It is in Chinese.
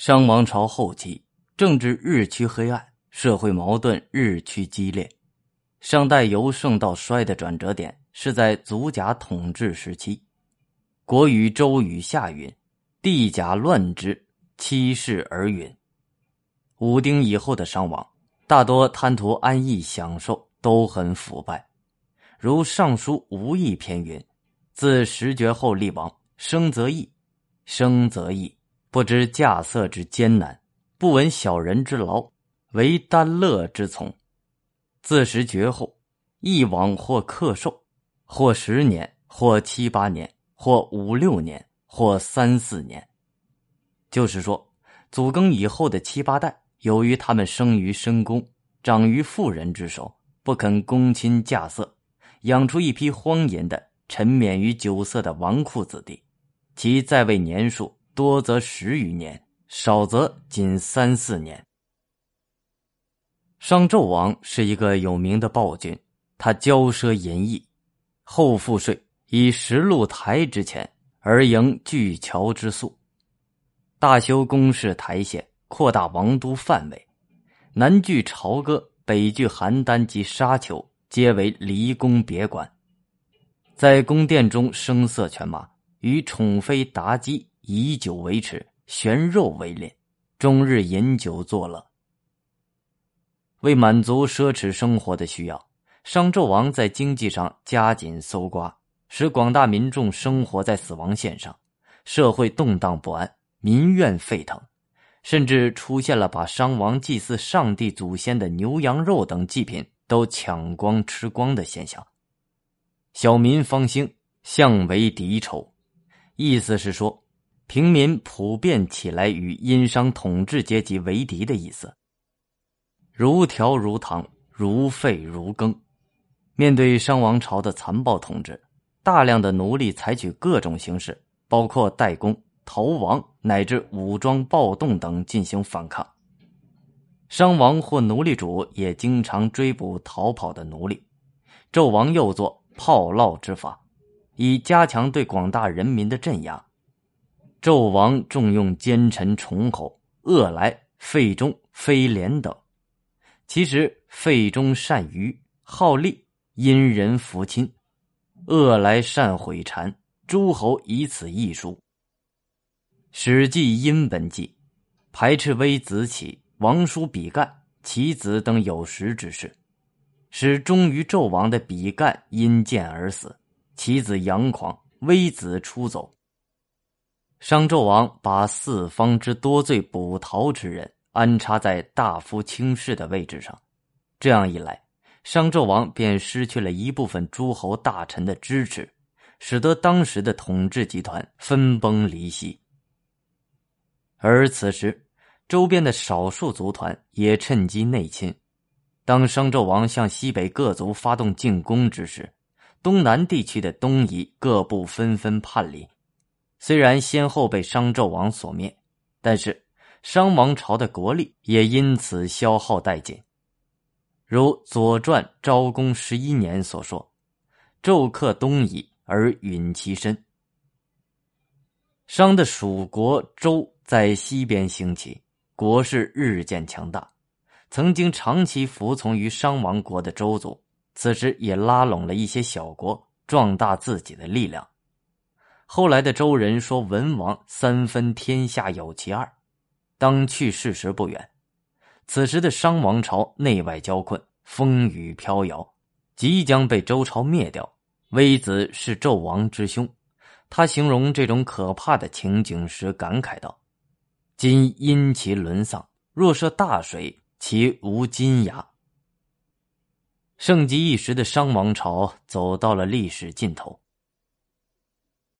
商王朝后期，政治日趋黑暗，社会矛盾日趋激烈。商代由盛到衰的转折点是在祖甲统治时期。国语、周语下云：“地甲乱之，七世而陨。”武丁以后的商王，大多贪图安逸享受，都很腐败。如《尚书·无义篇》云：“自时绝后立王，生则易，生则易。”不知稼穑之艰难，不闻小人之劳，唯耽乐之从。自食绝后，一往或克寿，或十年，或七八年，或五六年，或三四年。就是说，祖庚以后的七八代，由于他们生于深宫，长于妇人之手，不肯躬亲嫁色，养出一批荒淫的、沉湎于酒色的纨绔子弟，其在位年数。多则十余年，少则仅三四年。商纣王是一个有名的暴君，他骄奢淫逸，后赋税以十路台之钱而营巨桥之粟，大修宫室台榭，扩大王都范围，南据朝歌，北据邯郸及沙丘，皆为离宫别馆，在宫殿中声色犬马，与宠妃妲己。以酒为耻，悬肉为恋，终日饮酒作乐。为满足奢侈生活的需要，商纣王在经济上加紧搜刮，使广大民众生活在死亡线上，社会动荡不安，民怨沸腾，甚至出现了把商王祭祀上帝祖先的牛羊肉等祭品都抢光吃光的现象。小民方兴，相为敌仇，意思是说。平民普遍起来与殷商统治阶级为敌的意思。如条如堂，如沸如羹。面对商王朝的残暴统治，大量的奴隶采取各种形式，包括代工、逃亡乃至武装暴动等进行反抗。商王或奴隶主也经常追捕逃跑的奴隶。纣王又作炮烙之法，以加强对广大人民的镇压。纣王重用奸臣崇侯，恶来、费忠、飞廉等。其实费忠善于好利，因人服亲；恶来善毁谗，诸侯以此易书。《史记·殷本纪》排斥微子启、王叔比干、其子等有识之士，使忠于纣王的比干因剑而死，其子杨狂、微子出走。商纣王把四方之多罪捕逃之人安插在大夫卿士的位置上，这样一来，商纣王便失去了一部分诸侯大臣的支持，使得当时的统治集团分崩离析。而此时，周边的少数族团也趁机内侵。当商纣王向西北各族发动进攻之时，东南地区的东夷各部纷纷叛离。虽然先后被商纣王所灭，但是商王朝的国力也因此消耗殆尽。如《左传》昭公十一年所说：“纣克东夷而陨其身。”商的属国周在西边兴起，国势日渐强大。曾经长期服从于商王国的周族，此时也拉拢了一些小国，壮大自己的力量。后来的周人说：“文王三分天下有其二，当去世时不远。”此时的商王朝内外交困，风雨飘摇，即将被周朝灭掉。微子是纣王之兄，他形容这种可怕的情景时感慨道：“今因其沦丧，若涉大水，其无金牙。”盛极一时的商王朝走到了历史尽头。